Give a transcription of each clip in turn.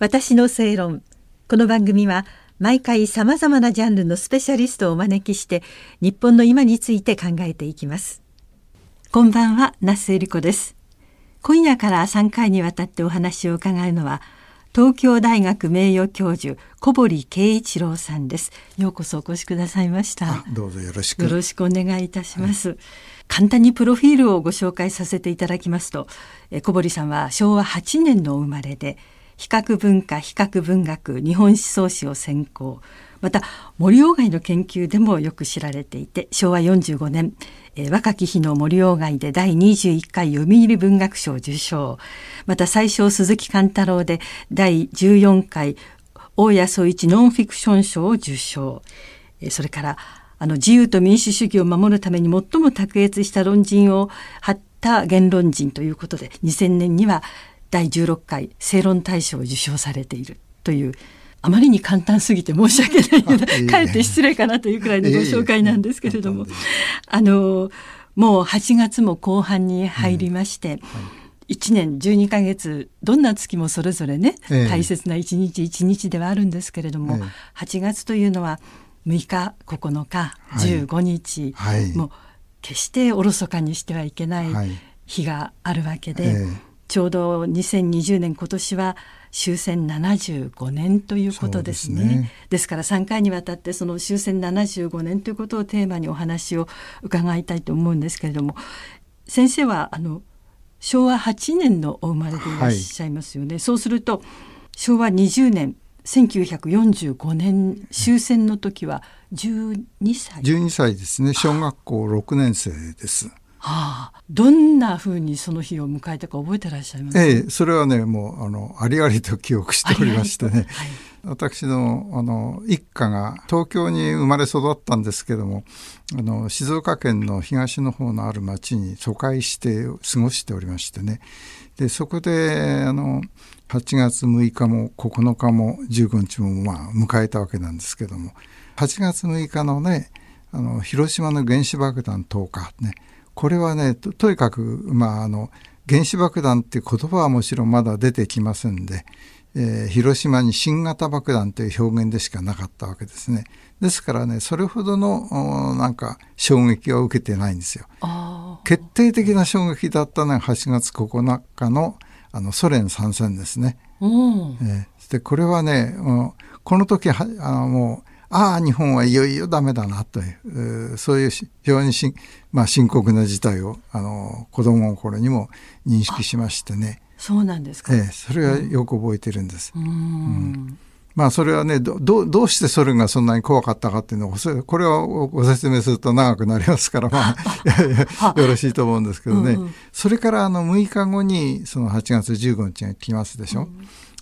私の正論。この番組は毎回さまざまなジャンルのスペシャリストをお招きして日本の今について考えていきます。こんばんは那須恵理子です。今夜から3回にわたってお話を伺うのは東京大学名誉教授小堀圭一郎さんです。ようこそお越しくださいました。どうぞよろしく。よろしくお願いいたします、はい、簡単にプロフィールをご紹介させていただきますと小堀さんは昭和8年の生まれで比較文化比較文学日本思想史を専攻。また森鴎外の研究でもよく知られていて昭和45年、え、若き日の森鴎外で第21回読売文学賞受賞。また最小鈴木貫太郎で第14回大谷総一ノンフィクション賞を受賞、え、それからあの自由と民主主義を守るために最も卓越した論人を張った言論人ということで2000年には第16回正論大賞を受賞されているというあまりに簡単すぎて申し訳ないけどかえって失礼かなというくらいのご紹介なんですけれども、あのもう8月も後半に入りまして、うんはい。1年12ヶ月どんな月もそれぞれね、え大切な一日一日ではあるんですけれども、え8月というのは6日9日15日、はい、もう決しておろそかにしてはいけない日があるわけで、えちょうど2020年今年は終戦75年ということですね。ですねですから3回にわたってその終戦75年ということをテーマにお話を伺いたいと思うんですけれども先生はあの昭和8年のお生まれでいらっしゃいますよね。はい、そうすると昭和20年1945年終戦の時は12歳12歳ですね小学校6年生です。はあ、どんなふうにその日を迎えたか覚えてらっしゃいますか、ええ、それはねもうあのありありと記憶しておりましてね、はい、私のあの一家が東京に生まれ育ったんですけどもあの静岡県の東の方のある町に疎開して過ごしておりましてね。でそこであの8月6日も9日も15日もまあ迎えたわけなんですけども8月6日のねあの広島の原子爆弾投下ねこれはねとにかく、まあ、あの原子爆弾っていう言葉はもちろんまだ出てきませんで、えー、広島に新型爆弾という表現でしかなかったわけですね。ですからねそれほどのなんか衝撃は受けてないんですよ。決定的な衝撃だったのが8月9日のあのソ連参戦ですね。えー、でこれはねこの時はあのもうああ日本はいよいよダメだなというそういう非常にし、まあ、深刻な事態をあの子供の頃にも認識しましてね。そうなんですか、ええ、それはよく覚えてるんです。うん、まあそれはねどどうしてソ連がそんなに怖かったかっていうのをこれをご説明すると長くなりますからまあ よろしいと思うんですけどね、うんうん、それからあの6日後にその8月15日が来ますでしょ、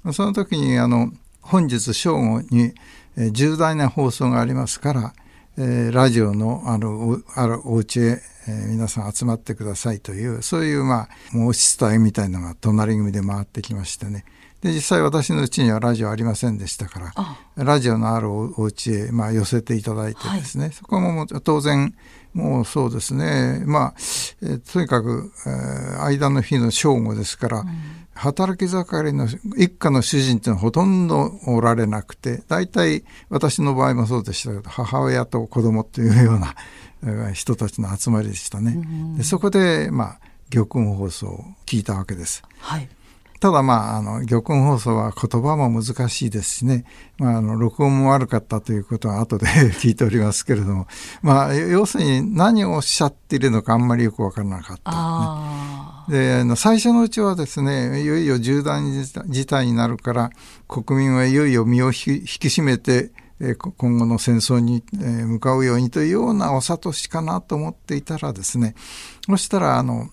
うん、その時にあの本日正午にえー、重大な放送がありますから、えー、ラジオのあのあるお家へ、えー、皆さん集まってくださいというそういうまあ申し伝えみたいなのが隣組で回ってきましてね。で実際私のうちにはラジオありませんでしたからラジオのあるお家へまあ寄せていただいてですね、はい、そこもも当然もうそうですね。まあ、えー、とにかく、えー、間の日の正午ですから、うん働き盛りの一家の主人っていうのはほとんどおられなくて大体私の場合もそうでしたけど母親と子供っていうような 人たちの集まりでしたね。でそこでまあ玉音放送を聞いたわけです。はいただまあ、あの、玉音放送は言葉も難しいですしね、まあ、あの、録音も悪かったということは後で 聞いておりますけれども、まあ、要するに何をおっしゃっているのかあんまりよくわからなかった、ね。で、あの、最初のうちはですね、いよいよ重大事態になるから、国民はいよいよ身を引き締めて、今後の戦争に向かうようにというようなお諭しかなと思っていたらですね、そしたら、あの、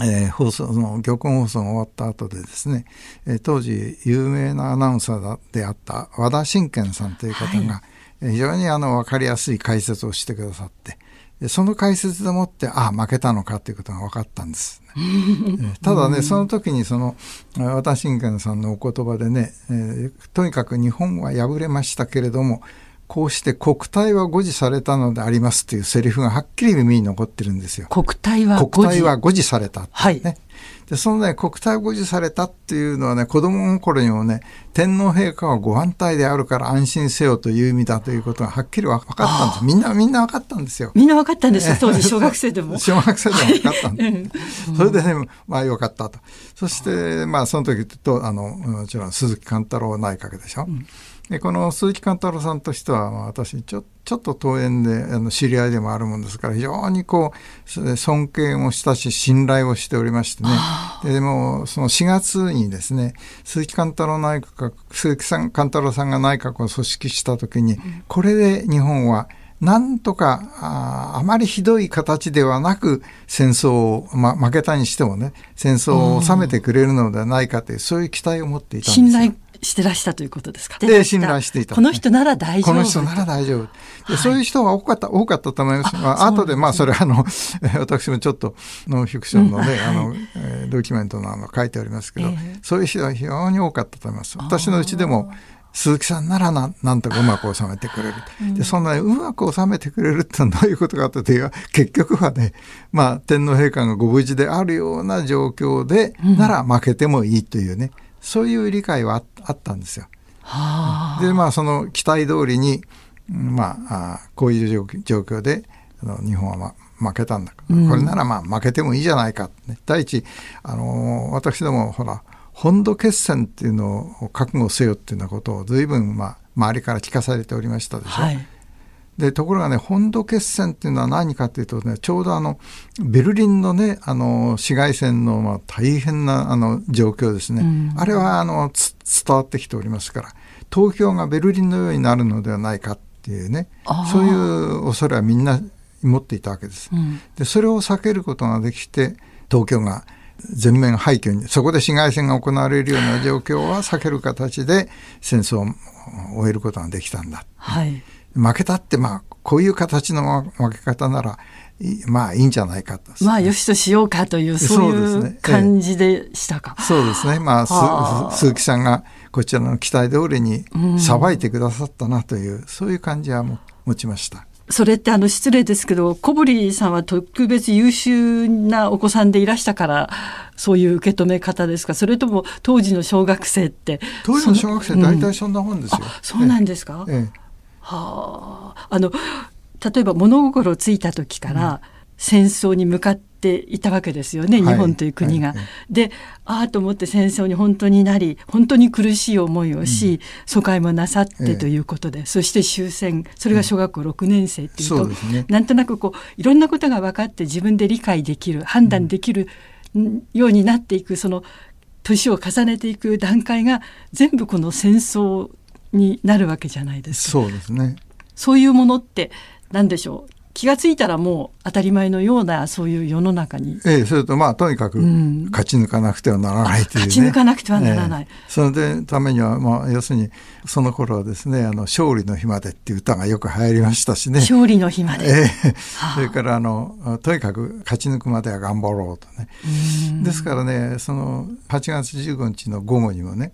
えー、放送の玉音放送が終わった後でですね、えー、当時有名なアナウンサーであった和田信賢さんという方が、はい、非常にあの分かりやすい解説をしてくださってその解説でもってああ負けたのかということが分かったんです、ね、ただねその時にその和田信賢さんのお言葉でね、えー、とにかく日本は敗れましたけれどもこうして国体は誤示されたのでありますというセリフがはっきり耳に残ってるんですよ。国体は国体は誤示された、ね、はい。でで、そのね、国体を誤受されたっていうのはね、子供の頃にもね、天皇陛下はご安泰であるから安心せよという意味だということがはっきり分かったんです。みんな、みんな分かったんですよ。みんな分かったんですよ、当時小学生でも。小学生でも分かったんです。うん、それでね、まあよかったと。そして、まあその時と、あの、もちろん鈴木貫太郎内閣でしょ。うんでこの鈴木貫太郎さんとしては、まあ、私ちょちょっと遠縁であの知り合いでもあるもんですから非常にこう尊敬もしたし信頼をしておりましてね。でもその4月にですね鈴木貫太郎内閣鈴木さん貫太郎さんが内閣を組織した時に、これで日本はなんとかああまりひどい形ではなく戦争を、ま、負けたにしてもね戦争を収めてくれるのではないかというそういう期待を持っていたんですよ。してらしたということですか？で、信頼していた。この人なら大丈夫。この人なら大丈夫。でそういう人が多かった、多かったと思います。まあ、後で、まあ、それあの、私もちょっとノンフィクションのね、あの、えドキュメントのあの書いてありますけど、そういう人が非常に多かったと思います。私のうちでも、鈴木さんならななんとかうまく収めてくれる。で、そんなうまく収めてくれるってのはどういうことかというと、結局はね、まあ、天皇陛下がご無事であるような状況で、なら負けてもいいというね、そういう理解はあったんですよ。でまあその期待通りに、まあ、あこういう状況であの日本は、まあ、負けたんだ、うん、これならまあ負けてもいいじゃないか、ね、第一、あのー、私どもほら本土決戦っていうのを覚悟せよっていうようなことを随分、まあ、周りから聞かされておりましたでしょ。はいでところがね本土決戦っていうのは何かというとねちょうどあのベルリンのねあの市街戦のまあ大変なあの状況ですね、うん、あれはあの伝わってきておりますから東京がベルリンのようになるのではないかっていうねそういう恐れはみんな持っていたわけです。うん、でそれを避けることができて東京が全面廃墟にそこで市街戦が行われるような状況は避ける形で戦争を終えることができたんだ。はい負けたってまあこういう形の負け方ならまあいいんじゃないかと。まあよしとしようかというそういう感じでしたか。そうですね。まあ鈴木さんがこちらの期待通りにさばいてくださったなという、うん、そういう感じは持ちました。それってあの失礼ですけど小堀さんは特別優秀なお子さんでいらしたからそういう受け止め方ですか？それとも当時の小学生って当時の小学生大体そんなもんですよ。うん、そうなんですか、ええはあ、あの例えば物心ついた時から戦争に向かっていたわけですよね、うん、日本という国が。はい。はい、でああと思って戦争に本当になり本当に苦しい思いをし、うん、疎開もなさってということで、ええ、そして終戦それが小学校6年生っていうと、うん。ね、なんとなくこういろんなことが分かって自分で理解できる判断できるようになっていくその年を重ねていく段階が全部この戦争になるわけじゃないですか。そうですね。そういうものって何でしょう？気が付いたらもう当たり前のようなそういう世の中に。ええ、それとまあとにかく勝ち抜かなくてはならないという、ね、勝ち抜かなくてはならない。ええ、そのためにはまあ要するにその頃はですねあの勝利の日までっていう歌がよく流行りましたしね。勝利の日まで。ええ、それからあのとにかく勝ち抜くまでは頑張ろうとね。ですからねその8月15日の午後にもね、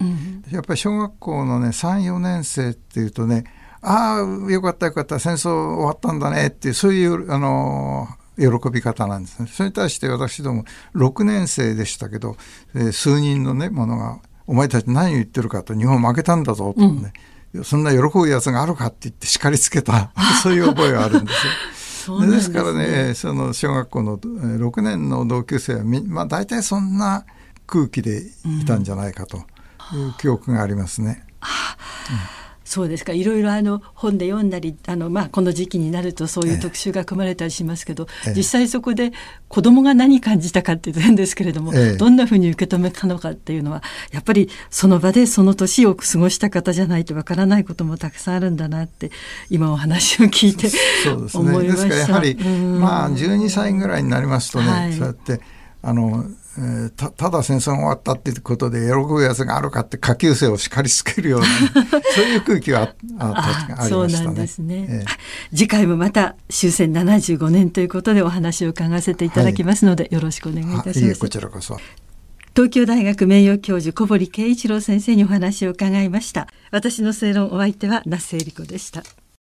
やっぱり小学校のね3、4年生っていうとねああよかったよかった。戦争終わったんだね。っていうそういうあの喜び方なんですね。それに対して私ども6年生でしたけど、えー、数人のね者が「お前たち何言ってるか」と「日本負けたんだぞ」とね、うん、そんな喜ぶやつがあるかって言って叱りつけた。そういう覚えがあるんですよ。でですからねその小学校の6年の同級生はみ、まあ、大体そんな空気でいたんじゃないかという記憶がありますね。うんそうですか。いろいろあの本で読んだりあの、まあ、この時期になるとそういう特集が組まれたりしますけど、ええ、実際そこで子どもが何感じたかっていうと変ですけれども、え、どんなふうに受け止めたのかっていうのはやっぱりその場でその年を過ごした方じゃないとわからないこともたくさんあるんだなって今お話を聞いて思いました。ですからやはり、まあ、12歳ぐらいになりますとね、はい、そうやってあのえー、たただ戦争が終わったっていうことで喜ぶやつがあるかって下級生を叱りつけるような そういう空気がああありましたね。ですね、えー、次回もまた終戦75年ということでお話を伺わせていただきますので、はい、よろしくお願いいたします。こちらこそ。東京大学名誉教授小堀圭一郎先生にお話を伺いました。私の正論お相手は那須恵理子でした。